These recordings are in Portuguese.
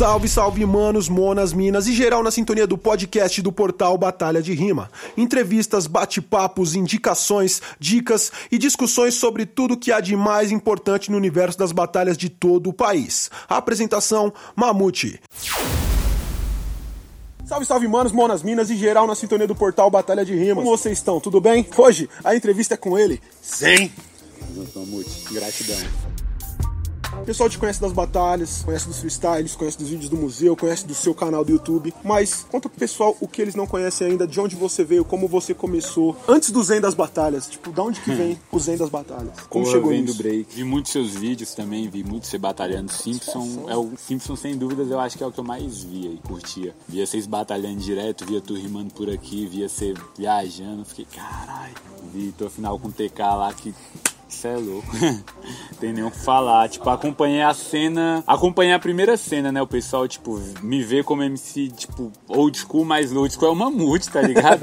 Salve, salve, manos, monas, minas e geral na sintonia do podcast do portal Batalha de Rima. Entrevistas, bate-papos, indicações, dicas e discussões sobre tudo que há de mais importante no universo das batalhas de todo o país. Apresentação: Mamute. Salve, salve, manos, monas, minas e geral na sintonia do portal Batalha de Rimas. Como vocês estão? Tudo bem? Hoje a entrevista é com ele, Zen. Mamute, gratidão. O pessoal te conhece das batalhas, conhece dos freestyles, conhece dos vídeos do museu, conhece do seu canal do YouTube. Mas conta pro pessoal o que eles não conhecem ainda, de onde você veio, como você começou. Antes do Zen das batalhas, tipo, da onde que vem o Zen das batalhas? Como Pô, chegou vem nisso? do break. Vi muitos seus vídeos também, vi muito você batalhando. Simpson, é o Simpson sem dúvidas, eu acho que é o que eu mais via e curtia. Via vocês batalhando direto, via tu rimando por aqui, via você viajando. Fiquei, caralho. Vi tua final com o TK lá que Cê é louco. Tem nem o que falar. Tipo, acompanhei a cena. Acompanhei a primeira cena, né? O pessoal, tipo, me vê como MC, tipo, old school, mas old school é o mamute, tá ligado?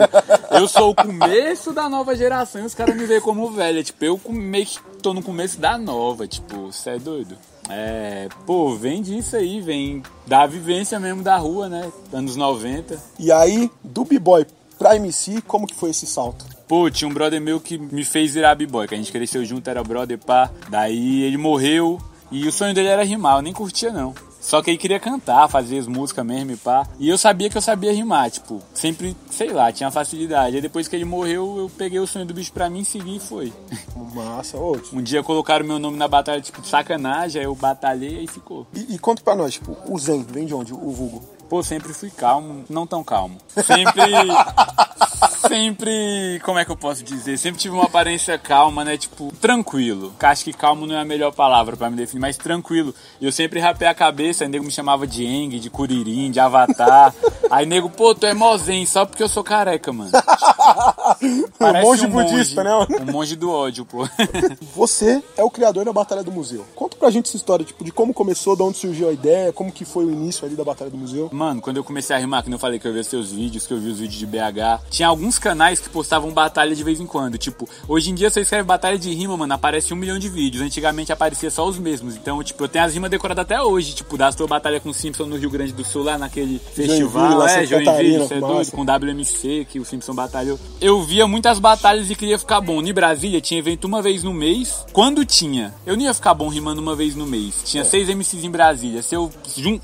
eu sou o começo da nova geração e os caras me veem como velha. Tipo, eu meio que tô no começo da nova. Tipo, cê é doido. É, pô, vem disso aí, vem da vivência mesmo da rua, né? Anos 90. E aí, do B-Boy pra MC, como que foi esse salto? Pô, tinha um brother meu que me fez virar b-boy, que a gente cresceu junto, era brother, pá. Daí ele morreu e o sonho dele era rimar, eu nem curtia não. Só que ele queria cantar, fazer as músicas mesmo e pá. E eu sabia que eu sabia rimar, tipo, sempre, sei lá, tinha facilidade. Aí depois que ele morreu, eu peguei o sonho do bicho pra mim, segui e foi. Massa, ô. Um dia colocaram meu nome na batalha, tipo, sacanagem, aí eu batalhei e ficou. E, e conta pra nós, tipo, o Zen vem de onde? O vulgo? Pô, sempre fui calmo, não tão calmo. Sempre. sempre. Como é que eu posso dizer? Sempre tive uma aparência calma, né? Tipo, tranquilo. Acho que calmo não é a melhor palavra pra me definir, mas tranquilo. E eu sempre rapei a cabeça, aí nego me chamava de Eng, de Curirim, de Avatar. Aí nego, pô, tu é mozen só porque eu sou careca, mano. um monge budista, né? Um monge do ódio, pô. Você é o criador da Batalha do Museu. Conta pra gente essa história, tipo, de como começou, de onde surgiu a ideia, como que foi o início ali da Batalha do Museu. Mano, quando eu comecei a rimar, que eu falei que eu via seus vídeos, que eu vi os vídeos de BH, tinha alguns canais que postavam batalha de vez em quando. Tipo, hoje em dia você escreve batalha de rima, mano, aparece um milhão de vídeos. Antigamente aparecia só os mesmos. Então, tipo, eu tenho as rimas decoradas até hoje. Tipo, da sua batalha com o Simpson no Rio Grande do Sul, lá naquele festival. é, Santa Catarina, Joinville, é doido, com WMC, que o Simpson batalhou. Eu via muitas batalhas e queria ficar bom. Em Brasília tinha evento uma vez no mês. Quando tinha, eu não ia ficar bom rimando uma vez no mês. Tinha seis MCs em Brasília. Se eu,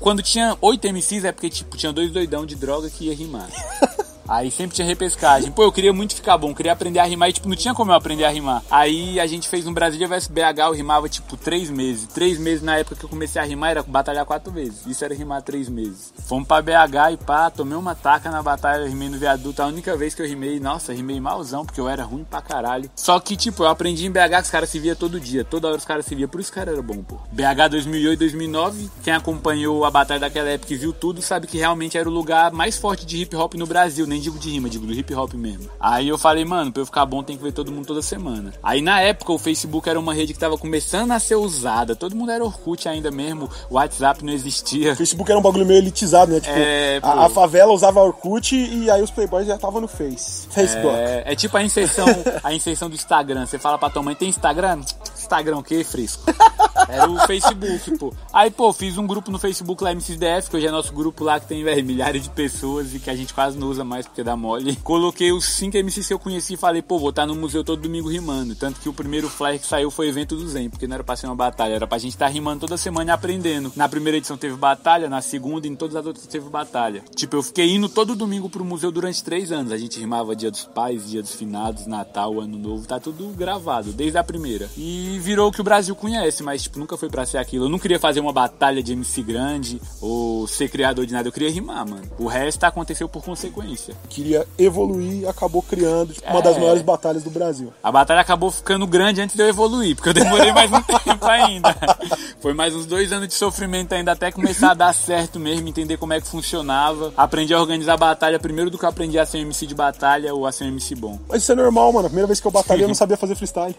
quando tinha oito MCs é porque, tipo, tinha dois doidão de droga que ia rimar. Aí sempre tinha repescagem. Pô, eu queria muito ficar bom, queria aprender a rimar e, tipo, não tinha como eu aprender a rimar. Aí a gente fez no Brasília vs BH, eu rimava, tipo, três meses. Três meses na época que eu comecei a rimar era batalhar quatro vezes. Isso era rimar três meses. Fomos pra BH e pá, tomei uma taca na batalha, rimei no viaduto. A única vez que eu rimei, nossa, rimei malzão, porque eu era ruim pra caralho. Só que, tipo, eu aprendi em BH que os caras se via todo dia. Toda hora os caras se via, por isso que cara era bom, pô. BH 2008, 2009, quem acompanhou a batalha daquela época e viu tudo, sabe que realmente era o lugar mais forte de hip hop no Brasil. Nem digo de rima, digo do hip hop mesmo. Aí eu falei, mano, pra eu ficar bom tem que ver todo mundo toda semana. Aí na época o Facebook era uma rede que tava começando a ser usada. Todo mundo era Orkut ainda mesmo, o WhatsApp não existia. O Facebook era um bagulho meio elitizado, né? Tipo, É, a, a favela usava Orkut e aí os playboys já estavam no Face. Facebook. É, é tipo a inserção, a inserção do Instagram. Você fala pra tua mãe, tem Instagram? Instagram o quê, fresco? Era o Facebook, pô. Aí, pô, fiz um grupo no Facebook lá, MCDF, que hoje é nosso grupo lá, que tem, velho, milhares de pessoas e que a gente quase não usa mais porque dá mole. Coloquei os cinco MCs que eu conheci e falei, pô, vou estar no museu todo domingo rimando. Tanto que o primeiro flyer que saiu foi evento do Zen, porque não era pra ser uma batalha, era pra gente estar rimando toda semana e aprendendo. Na primeira edição teve batalha, na segunda e em todas as outras teve batalha. Tipo, eu fiquei indo todo domingo pro museu durante três anos. A gente rimava dia dos pais, dia dos finados, Natal, Ano Novo, tá tudo gravado, desde a primeira. E virou o que o Brasil conhece, mas, tipo, nunca foi pra ser aquilo. Eu não queria fazer uma batalha de MC grande ou ser criador de nada, eu queria rimar, mano. O resto aconteceu por consequência. Queria evoluir e acabou criando tipo, uma das É. maiores batalhas do Brasil. A batalha acabou ficando grande antes de eu evoluir, porque eu demorei mais um tempo ainda. Foi mais uns dois anos de sofrimento ainda até começar a dar certo mesmo, entender como é que funcionava. Aprendi a organizar a batalha primeiro do que eu aprendi a ser um MC de batalha ou a ser um MC bom. Mas isso é normal, mano. A primeira vez que eu batalhei eu não sabia fazer freestyle.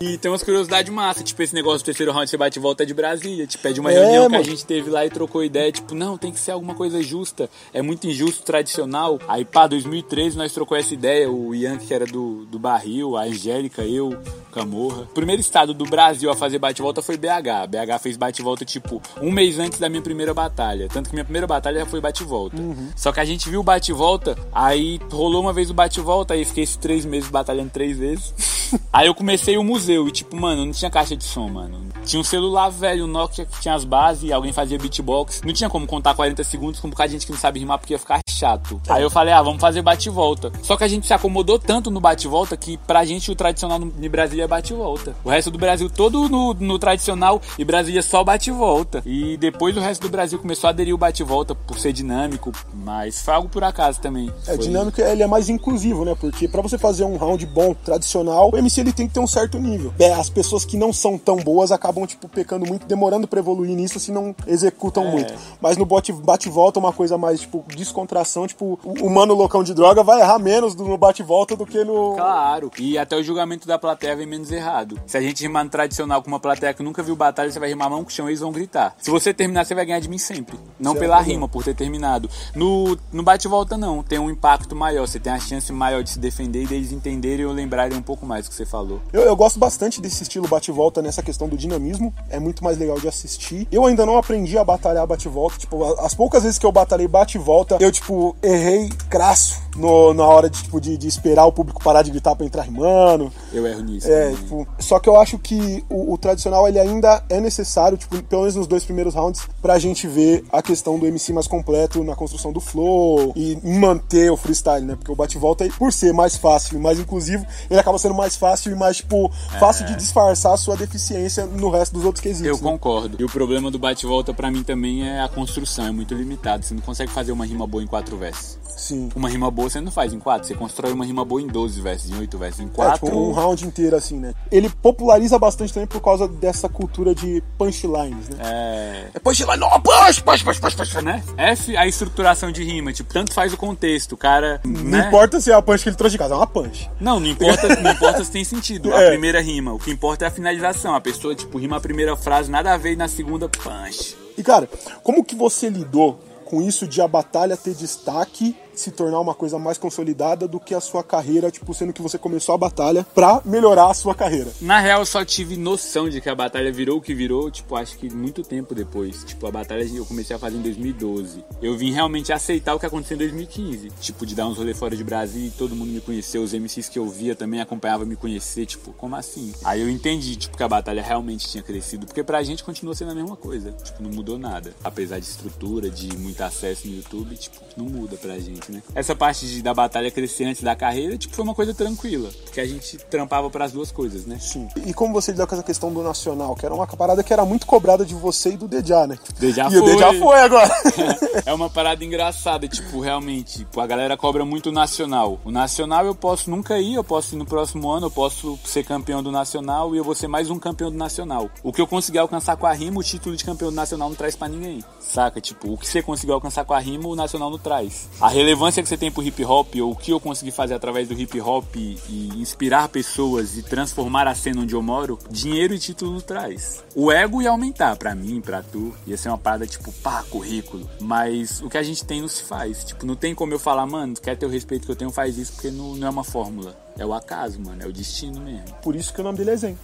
E tem umas curiosidades massa. Tipo, esse negócio do terceiro round você bate e volta de Brasília. Tipo, é de uma É, reunião que mano. a gente teve lá e trocou ideia. Tipo, não, tem que ser alguma coisa justa. É muito injusto, tradicional. Aí, pá, 2013 nós trocou essa ideia. O Ian, que era do, do Barril, a Angélica, eu, o Camorra. O primeiro estado do Brasil a fazer bate-volta foi BH. BH fez bate-volta, tipo, um mês antes da minha primeira batalha. Tanto que minha primeira batalha já foi bate-volta. Só que a gente viu o bate-volta, aí rolou uma vez o bate-volta, aí fiquei esses três meses batalhando três vezes. aí eu comecei o museu e, tipo, mano, não tinha caixa de som, mano. Tinha um celular velho, um Nokia que tinha as bases, alguém fazia beatbox. Não tinha como contar 40 segundos com um bocado de gente que não sabe rimar porque ia ficar chato. Aí eu falei, ah, vamos fazer bate-volta. Só que a gente se acomodou tanto no bate-volta que pra gente o tradicional de Brasília é bate-volta. O resto do Brasil todo no, no tradicional e Brasília só bate-volta. E depois o resto do Brasil começou a aderir o bate-volta por ser dinâmico, mas foi algo por acaso também. É, Foi- dinâmico ele é mais inclusivo, né? Porque pra você fazer um round bom, tradicional, o MC ele tem que ter um certo nível. É, as pessoas que não são tão boas acabam, tipo, pecando muito, demorando pra evoluir nisso se não executam É. muito. Mas no bate-volta, uma coisa mais, tipo, descontração, tipo, o mano loucão de droga vai errar menos no bate-volta do que no. Claro. E até o julgamento da plateia vem menos errado. Se a gente rimar no tradicional com uma plateia que nunca viu batalha, você vai rimar mão com chão e eles vão gritar. Se você terminar, você vai ganhar de mim sempre. Não Certo. pela rima, por ter terminado. No, no bate-volta, não. Tem um impacto maior. Você tem a chance maior de se defender e deles entenderem ou lembrarem um pouco mais do que você falou. Eu, eu gosto bastante desse estilo bate-volta nessa questão do dinamismo. É muito mais legal de assistir. Eu ainda não aprendi a batalhar bate-volta. Tipo, as poucas vezes que eu batalhei bate-volta, eu, tipo, errei crasso no- na hora de, tipo, de, de esperar o público parar de gritar pra entrar rimando. Eu erro nisso. É, tipo, só que eu acho que o, o tradicional ele ainda é necessário, tipo, pelo menos nos dois primeiros rounds, pra gente ver a questão do MC mais completo na construção do flow e manter o freestyle, né? Porque o bate-volta, por ser mais fácil e mais inclusivo, ele acaba sendo mais fácil e mais, tipo, fácil de disfarçar a sua deficiência no resto dos outros quesitos. Eu né? concordo. E o problema do bate-volta pra mim também é a construção, é muito limitado. Você não consegue fazer uma rima boa em quatro versos. Sim. Uma rima boa você não faz em quatro, você constrói uma rima boa em 12 versos, em 8 versos, em É, quatro. tipo, um round inteiro, assim, né? Ele populariza bastante também por causa dessa cultura de punchlines, né? É. É punchline, não, punch, punch, punch, punch, punch. né? F, a estruturação de rima, tipo, tanto faz o contexto, o cara. Não né? importa se é a punch que ele trouxe de casa, é uma punch. Não, não importa, não importa se tem sentido. A É. primeira rima. O que importa é a finalização. A pessoa, tipo, rima a primeira frase, nada a ver, e na segunda, punch. E cara, como que você lidou com isso de a batalha ter destaque, se tornar uma coisa mais consolidada do que a sua carreira, tipo, sendo que você começou a batalha pra melhorar a sua carreira? Na real, eu só tive noção de que a batalha virou o que virou, tipo, acho que muito tempo depois. Tipo, a batalha eu comecei a fazer em 2012. Eu vim realmente aceitar o que aconteceu em 2015. Tipo, de dar uns rolê fora de Brasil e todo mundo me conheceu. Os MCs que eu via também acompanhavam me conhecer. Tipo, como assim? Aí eu entendi, tipo, que a batalha realmente tinha crescido. Porque pra gente continua sendo a mesma coisa. Tipo, não mudou nada. Apesar de estrutura, de muito acesso no YouTube, tipo, não muda pra gente, né? Essa parte de, da batalha crescer antes da carreira, tipo, foi uma coisa tranquila. Porque a gente trampava pras duas coisas, né? Sim. E como você lidou com essa questão do nacional, que era uma parada que era muito cobrada de você e do Dejá, né? Dejá e o foi. Dejá foi agora. é uma parada engraçada, tipo, realmente, tipo, a galera cobra muito o nacional. O nacional eu posso nunca ir, eu posso ir no próximo ano, eu posso ser campeão do nacional e eu vou ser mais um campeão do nacional. O que eu conseguir alcançar com a rima, o título de campeão do nacional não traz pra ninguém. Saca? Tipo, o que você conseguiu alcançar com a rima, o nacional não traz. A relevância que você tem pro hip hop, ou o que eu consegui fazer através do hip hop e inspirar pessoas e transformar a cena onde eu moro, dinheiro e título traz. O ego ia aumentar pra mim, pra tu, ia ser uma parada tipo, pá, currículo. Mas o que a gente tem não se faz. Tipo, não tem como eu falar, mano, quer ter o respeito que eu tenho, faz isso, porque não, não é uma fórmula. É o acaso, mano, é o destino mesmo. Por isso que o nome dele é Zen.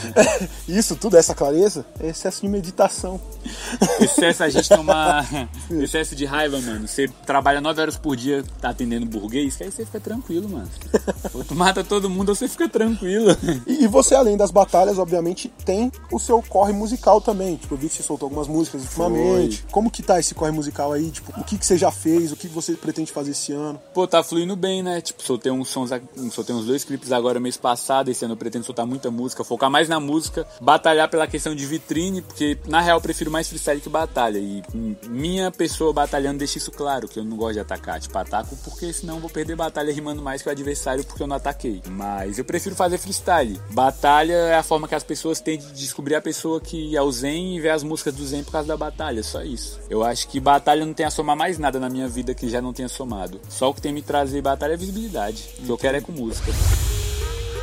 isso tudo, essa clareza, é excesso de meditação. Excesso a gente tomar. excesso de raiva, mano. Você trabalha 9 horas por dia tá atendendo burguês, que aí você fica tranquilo, mano. Ou tu mata todo mundo ou você fica tranquilo. E, e você, além das batalhas, obviamente, tem o seu corre musical também. Tipo, eu vi que você soltou algumas músicas ultimamente. Como que tá esse corre musical aí? Tipo, o que, que você já fez? O que você pretende fazer esse ano? Pô, tá fluindo bem, né? Tipo, soltei uns sons, soltei uns dois clipes agora mês passado. Esse ano eu pretendo soltar muita música, focar mais na música, batalhar pela questão de vitrine, porque na real eu prefiro mais freestyle que batalha. E hum, minha pessoa batalhando deixa isso claro, que eu não gosto de atacar. Tipo, ataco porque senão eu vou perder batalha rimando mais que o adversário porque eu não ataquei. Mas eu prefiro fazer freestyle. Batalha é a forma que as pessoas têm de descobrir a pessoa que é o Zen e ver as músicas do Zen por causa da batalha. Só isso. Eu acho que batalha não tem a somar mais nada na minha vida que já não tenha somado. Só o que tem me trazer batalha é visibilidade. O que eu quero é com música. নমস্কার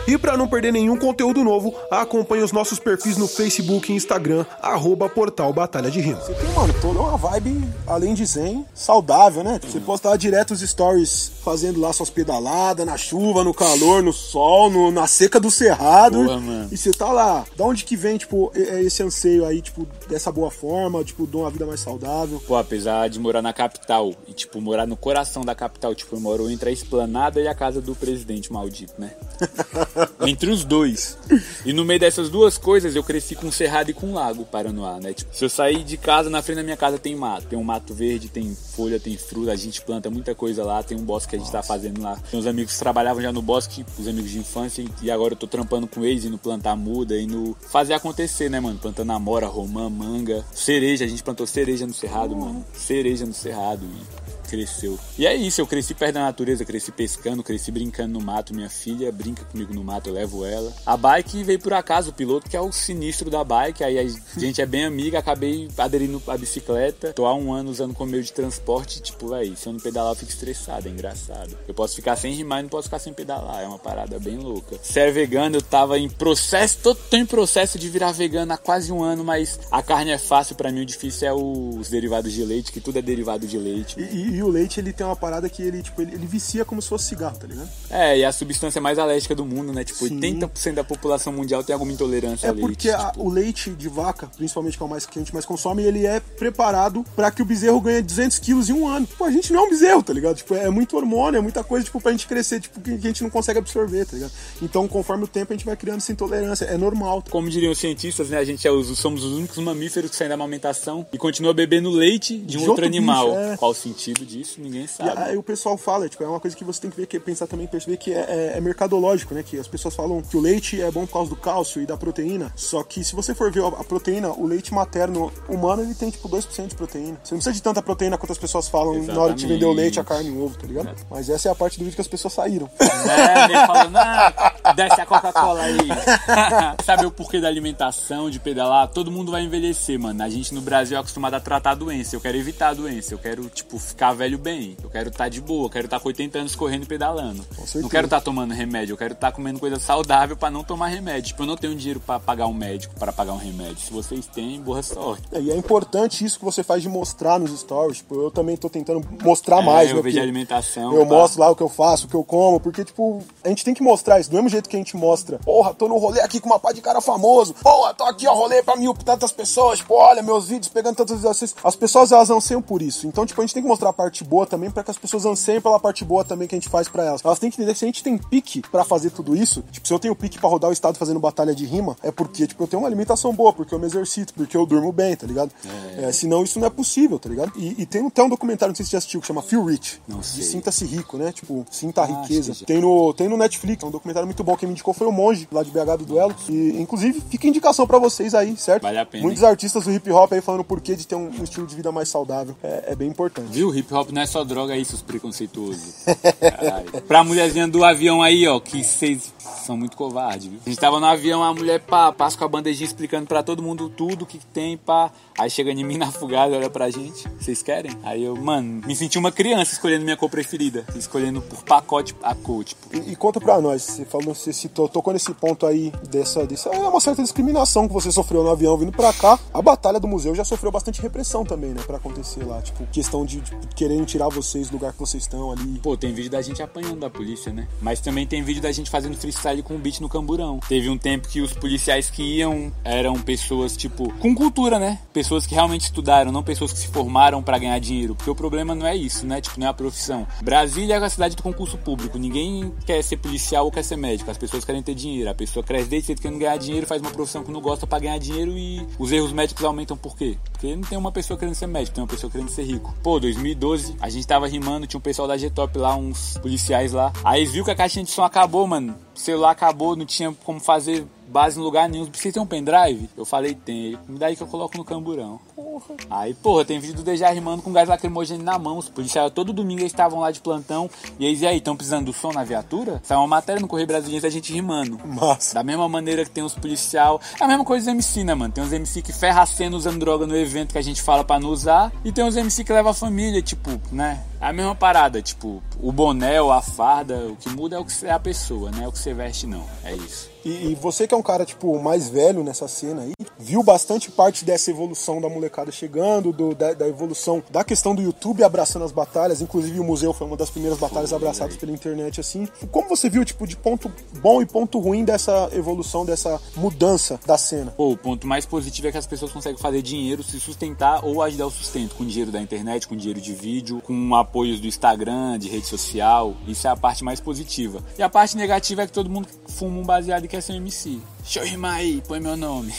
E para não perder nenhum conteúdo novo, acompanhe os nossos perfis no Facebook e Instagram, arroba Portal Batalha de Rima. Você tem, mano, toda uma vibe, além de zen, saudável, né? Você postar direto os stories fazendo lá suas pedaladas, na chuva, no calor, no sol, no- na seca do cerrado. Boa, mano. E você tá lá. Da onde que vem, tipo, esse anseio aí, tipo, dessa boa forma, tipo, de uma vida mais saudável? Pô, apesar de morar na capital e, tipo, morar no coração da capital, tipo, eu moro entre a esplanada e a casa do presidente maldito, né? entre os dois. E no meio dessas duas coisas, eu cresci com um cerrado e com um lago, Paranoá, né? Tipo, se eu sair de casa, na frente da minha casa tem mato. Tem um mato verde, tem folha, tem fruta, a gente planta muita coisa lá, tem um bosque que a gente tá fazendo lá. Tem uns amigos trabalhavam já no bosque, os amigos de infância, e agora eu tô trampando com eles, indo plantar muda, indo fazer acontecer, né, mano? Plantando amora, romã, manga, cereja, a gente plantou cereja no cerrado, mano. Cereja no cerrado e cresceu. E é isso, eu cresci perto da natureza, cresci pescando, cresci brincando no mato. Minha filha brinca comigo no mato, eu levo ela. A bike veio por acaso, o piloto que é o sinistro da bike. Aí a gente é bem amiga, acabei aderindo à bicicleta. Tô há um ano usando como meio de transporte. Tipo, aí, se eu não pedalar, eu fico estressado, é engraçado. Eu posso ficar sem rimar e não posso ficar sem pedalar. É uma parada bem louca. Ser vegano, eu tava em processo, tô, tô em processo de virar vegano há quase um ano, mas a carne é fácil pra mim. O difícil é os derivados de leite, que tudo é derivado de leite. E, e- o leite, ele tem uma parada que ele, tipo, ele, ele vicia como se fosse cigarro, tá ligado? É, e a substância mais alérgica do mundo, né? Tipo, Sim. 80% da população mundial tem alguma intolerância É a leite. porque a- tipo. o leite de vaca, principalmente que é o mais que a gente mais consome, ele é preparado pra que o bezerro ganhe 200 quilos em um ano. Pô, a gente não é um bezerro, tá ligado? Tipo, é muito hormônio, é muita coisa, tipo, pra gente crescer, tipo, que a gente não consegue absorver, tá ligado? Então, conforme o tempo, a gente vai criando essa intolerância. É normal. tá? Como diriam os cientistas, né? A gente é os, somos os únicos mamíferos que saem da amamentação e continua bebendo leite de um De outro, outro animal. bicho, é. Qual o sentido disso? Ninguém E sabe. aí o pessoal fala, tipo, é uma coisa que você tem que ver, que pensar também, perceber que é, é- é mercadológico, né? Que as pessoas falam que o leite é bom por causa do cálcio e da proteína. Só que se você for ver a proteína, o leite materno humano, ele tem, tipo, 2% de proteína. Você não precisa de tanta proteína quanto as pessoas falam na hora de vender o leite, a carne e o ovo, tá ligado? Mas essa é a parte do vídeo que as pessoas saíram. Vem falando, ah, desce a Coca-Cola aí. Sabe o porquê da alimentação, de pedalar? Todo mundo vai envelhecer, mano. A gente no Brasil é acostumado a tratar a doença. Eu quero evitar a doença. Eu quero, tipo, ficar velho bem. Eu quero estar de boa. Eu quero estar com 80 anos correndo e pedalando. Não quero estar tomando remédio. Eu quero estar comendo coisa saudável pra não tomar remédio. Tipo, eu não tenho dinheiro pra pagar um médico, para pagar um remédio. Se vocês têm, boa sorte. É, E é importante isso que você faz de mostrar nos stories. Tipo, eu também tô tentando mostrar mais, É, eu né? vejo alimentação. Eu pá. mostro lá o que eu faço, o que eu como, porque, tipo, a gente tem que mostrar isso. Do mesmo jeito que a gente mostra, porra, tô no rolê aqui com uma pá de cara famoso, porra, tô aqui, ó, rolê pra mil tantas pessoas, tipo, olha, meus vídeos pegando tantas visualizações. As pessoas, elas anseiam por isso. Então, tipo, a gente tem que mostrar a parte boa também, pra que as pessoas anseiem pela parte boa também que a gente faz pra elas. Elas têm que entender se a gente tem pique pra fazer tudo isso, tipo, se eu tenho pique pra rodar o estado fazendo batalha de rima, é porque, tipo, eu tenho uma alimentação boa, porque eu me exercito, porque eu durmo bem, tá ligado? É, senão isso não é possível, tá ligado? E, e tem até um documentário, não sei se você já assistiu, que chama Feel Rich. Não de sei. Sinta-se rico, né? Tipo, sinta a Ah, riqueza. Tem no, tem no Netflix, é um documentário muito bom. Quem me indicou foi o Monge, lá de BH do Duelo. E, inclusive, fica indicação pra vocês aí, certo? Vale a pena, Muitos hein? artistas do hip hop aí falando o porquê de ter um, um estilo de vida mais saudável. É, é bem importante. Viu? Hip hop não é só droga, é isso, os preconceituosos. Caralho. pra mulherzinha do avião aí, ó, que vocês são muito covardes, viu? A gente tava no avião, a mulher pá, passa com a bandejinha explicando pra todo mundo tudo o que tem, pá. Aí chega em mim na fugada, olha pra gente. Vocês querem? Aí eu, mano, me senti uma criança escolhendo minha cor preferida. Escolhendo por pacote a cor, tipo. E, e conta pra nós, você falou, você citou, tocou nesse ponto aí dessa, dessa. É uma certa discriminação que você sofreu no avião vindo pra cá. A batalha do museu já sofreu bastante repressão também, né? Pra acontecer lá. Tipo, questão de, de quererem tirar vocês do lugar que vocês estão ali. Pô, tem vídeo da gente apanhando da polícia, né? Mas também tem vídeo da gente fazendo freestyle com o beat no camburão. Teve um tempo que os policiais que iam eram pessoas, tipo, com cultura, né? Pessoas que realmente estudaram, não pessoas que se formaram pra ganhar dinheiro. Porque o problema não é isso, né? Tipo, não é a profissão. Brasília é a cidade do concurso público. Ninguém quer ser policial ou quer ser médico. As pessoas querem ter dinheiro. A pessoa cresce desde cedo querendo ganhar dinheiro, faz uma profissão que não gosta pra ganhar dinheiro e os erros médicos aumentam por quê? Porque não tem uma pessoa querendo ser médico, tem uma pessoa querendo ser rico. Pô, 2012, a gente tava rimando, tinha um pessoal da G-Top lá, uns policiais lá. Aí viu que a caixinha de som acabou, mano. O celular acabou, não tinha como fazer base em lugar nenhum. Vocês tem um pendrive? Eu falei, tem. Me dá aí que eu coloco no camburão. Porra. Aí, porra, tem vídeo do Deja rimando com gás lacrimogêneo na mão. Os policiais todo domingo eles estavam lá de plantão. E eles, e aí, estão precisando do som na viatura? Saiu uma matéria no Correio Brasiliense a gente rimando. Massa. Da mesma maneira que tem os policial. É a mesma coisa dos MC, né, mano? Tem uns MC que ferra a cena usando droga no evento que a gente fala pra não usar. E tem uns MC que leva a família, tipo, né? É a mesma parada, tipo, O boné ou a farda, o que muda é o que é a pessoa, né? O que você veste, não. É isso. E, e, você que é um cara, tipo, mais velho nessa cena aí, viu bastante parte dessa evolução da molecada chegando, do, da, da, evolução da questão do YouTube abraçando as batalhas, inclusive o museu foi uma das primeiras batalhas abraçadas pela internet, assim. Como você viu, tipo, de ponto bom e ponto ruim dessa evolução, dessa mudança da cena? Pô, o ponto mais positivo é que as pessoas conseguem fazer dinheiro, se sustentar ou ajudar o sustento, com dinheiro da internet, com dinheiro de vídeo, com apoios do Instagram, de rede social. Isso é a parte mais positiva. E a parte negativa é que todo mundo fuma um baseado quer ser um MC. Deixa eu rimar aí, põe meu nome.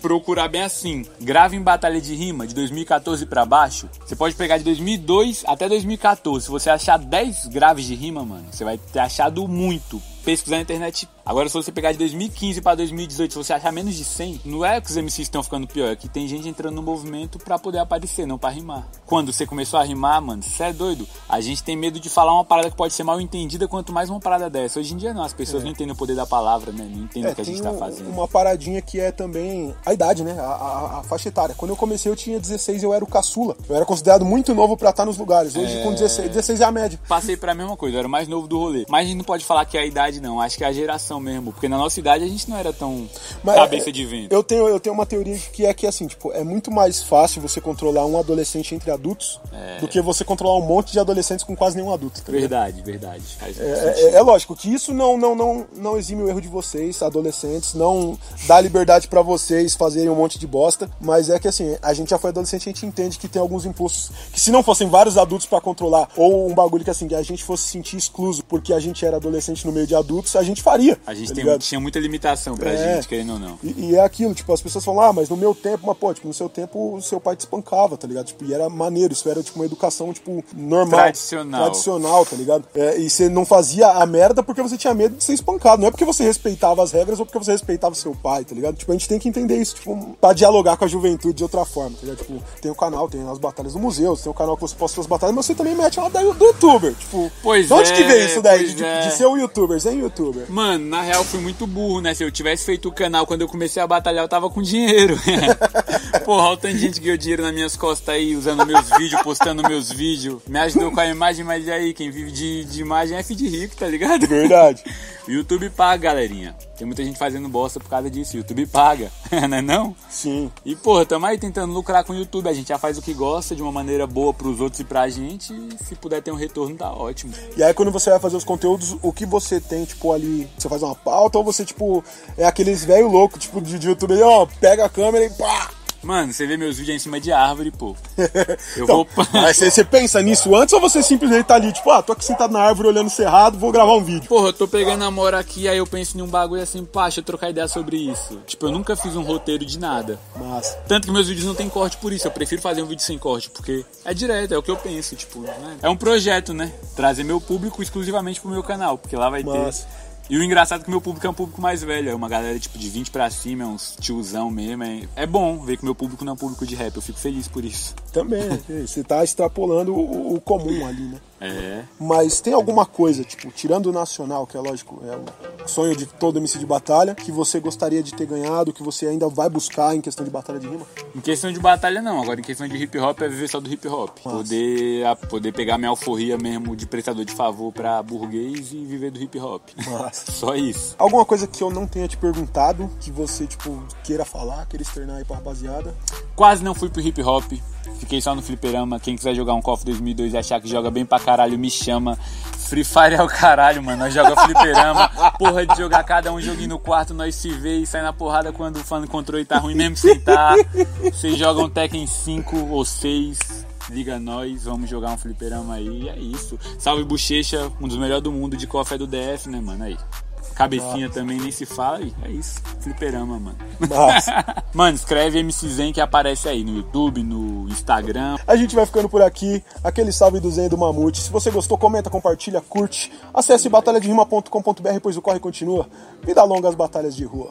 Procurar bem assim. Grave em Batalha de Rima de 2014 para baixo. Você pode pegar de 2002 até 2014. Se você achar 10 graves de rima, mano, você vai ter achado muito pesquisar na internet. Agora, se você pegar de 2015 para 2018, se você achar menos de 100, não é que os MCs estão ficando pior, é que tem gente entrando no movimento para poder aparecer, não para rimar. Quando você começou a rimar, mano, você é doido. A gente tem medo de falar uma parada que pode ser mal entendida, quanto mais uma parada dessa. Hoje em dia não, as pessoas é. não entendem o poder da palavra, né? Não entendem é, o que a gente tá fazendo. Uma paradinha que é também a idade, né? A, a, a, faixa etária. Quando eu comecei, eu tinha 16 eu era o caçula. Eu era considerado muito novo para estar nos lugares. Hoje, é... com 16, 16 é a média. Passei pra mesma coisa, eu era o mais novo do rolê. Mas a gente não pode falar que é a idade, não. Acho que é a geração geração mesmo, porque na nossa idade a gente não era tão Mas, cabeça de vento. Eu tenho, eu tenho uma teoria que é que assim, tipo, é muito mais fácil você controlar um adolescente entre adultos é... do que você controlar um monte de adolescentes com quase nenhum adulto. Tá verdade, verdade. É, é, é, lógico que isso não, não, não, não exime o erro de vocês, adolescentes, não dá liberdade para vocês fazerem um monte de bosta, mas é que assim, a gente já foi adolescente, a gente entende que tem alguns impulsos que se não fossem vários adultos para controlar, ou um bagulho que assim, que a gente fosse sentir excluso porque a gente era adolescente no meio de adultos, a gente faria. A gente tá tem, tinha muita limitação pra é. gente, querendo ou não. E, e, é aquilo, tipo, as pessoas falam, ah, mas no meu tempo, mas pô, tipo, no seu tempo o seu pai te espancava, tá ligado? Tipo, e era maneiro, isso era tipo uma educação, tipo, normal. Tradicional. Tradicional, tá ligado? É, e você não fazia a merda porque você tinha medo de ser espancado. Não é porque você respeitava as regras ou porque você respeitava seu pai, tá ligado? Tipo, a gente tem que entender isso, tipo, pra dialogar com a juventude de outra forma, tá ligado? Tipo, tem o canal, tem as batalhas do museu, tem o canal que você posta suas batalhas, mas você também mete uma do youtuber. Tipo, pois de onde é, que veio isso daí? De, é. de, ser um youtuber, sem youtuber? Mano, na real fui muito burro, né? Se eu tivesse feito o canal quando eu comecei a batalhar, eu tava com dinheiro. Porra, olha o tanto de gente que ganhou dinheiro nas minhas costas aí, usando meus vídeos, postando meus vídeos. Me ajudou com a imagem, mas e aí, quem vive de, de imagem é filho de rico, tá ligado? Verdade. YouTube paga, galerinha. Tem muita gente fazendo bosta por causa disso. YouTube paga, não é não? Sim. E, porra, tamo aí tentando lucrar com o YouTube. A gente já faz o que gosta de uma maneira boa pros outros e pra gente. E se puder ter um retorno, tá ótimo. E aí, quando você vai fazer os conteúdos, o que você tem, tipo, ali? Você faz uma pauta ou você, tipo, é aqueles velho louco, tipo, de, de YouTube ó, pega a câmera e pá! Mano, você vê meus vídeos em cima de árvore, pô. Eu então, vou. Mas você, pensa nisso antes ou você simplesmente tá ali, tipo, ah, tô aqui sentado na árvore olhando cerrado, vou gravar um vídeo? Porra, eu tô pegando a mora aqui, aí eu penso em um bagulho assim, pá, deixa eu trocar ideia sobre isso. Tipo, eu nunca fiz um roteiro de nada. Massa. Tanto que meus vídeos não tem corte por isso. Eu prefiro fazer um vídeo sem corte, porque é direto, é o que eu penso, tipo, né? É um projeto, né? Trazer meu público exclusivamente pro meu canal, porque lá vai Massa. ter e o engraçado é que meu público é um público mais velho, é uma galera tipo de 20 pra cima, é uns tiozão mesmo. É, é bom ver que meu público não é um público de rap, eu fico feliz por isso. Também, você tá extrapolando o, o comum ali, né? É. Mas tem alguma coisa, tipo, tirando o nacional, que é lógico, é o sonho de todo MC de batalha, que você gostaria de ter ganhado, que você ainda vai buscar em questão de batalha de rima? Em questão de batalha, não. Agora, em questão de hip hop, é viver só do hip hop. Poder, a, poder pegar minha alforria mesmo de prestador de favor pra burguês e viver do hip hop. Só isso. Alguma coisa que eu não tenha te perguntado, que você, tipo, queira falar, queira externar aí pra rapaziada? Quase não fui pro hip hop. Fiquei só no fliperama. Quem quiser jogar um KOF 2002 e achar que joga bem pra caralho, me chama. Free Fire é o caralho, mano. Nós joga fliperama. Porra de jogar cada um joguinho no quarto, nós se vê e sai na porrada quando o fã do controle tá ruim mesmo sem tá. Vocês jogam Tekken 5 ou 6. Liga nós, vamos jogar um fliperama aí. É isso. Salve Bochecha, um dos melhores do mundo de KOF é do DF, né, mano? Aí. Cabecinha Nossa. também nem se fala. E é isso. Fliperama, mano. mano, escreve MC Zen que aparece aí no YouTube, no Instagram. A gente vai ficando por aqui. Aquele salve do Zen do Mamute. Se você gostou, comenta, compartilha, curte. Acesse batalhaderima.com.br, pois o corre continua. Vida longa as batalhas de rua.